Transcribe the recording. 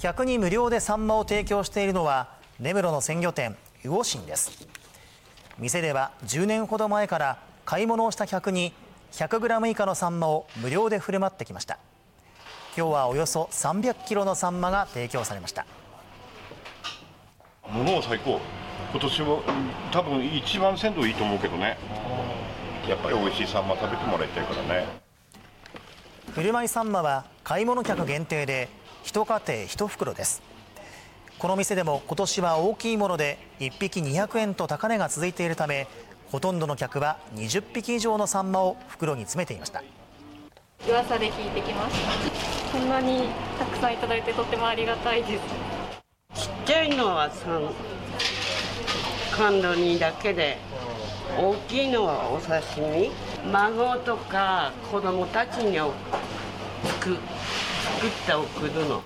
客に無料でサンマを提供しているのは根室の鮮魚店魚心です。店では10年ほど前から買い物をした客に 100g 以下のサンマを無料で振る舞ってきました。今日はおよそ300キロのサンマが提供されました。ものは最高。今年は多分一番鮮度いいと思うけどね。やっぱり美味しいサンマ食べてもらいたいからね。振る舞いサンマは買い物客限定で一家庭一袋です。この店でも今年は大きいもので1匹200円と高値が続いているためほとんどの客は20匹以上のサンマを袋に詰めていました。噂で聞いてきましたこんなにたくさんいただいてとってもありがたいです。ちっちゃいのは3感度にだけで大きいのはお刺身。孫とか子供たちに作作って送るの。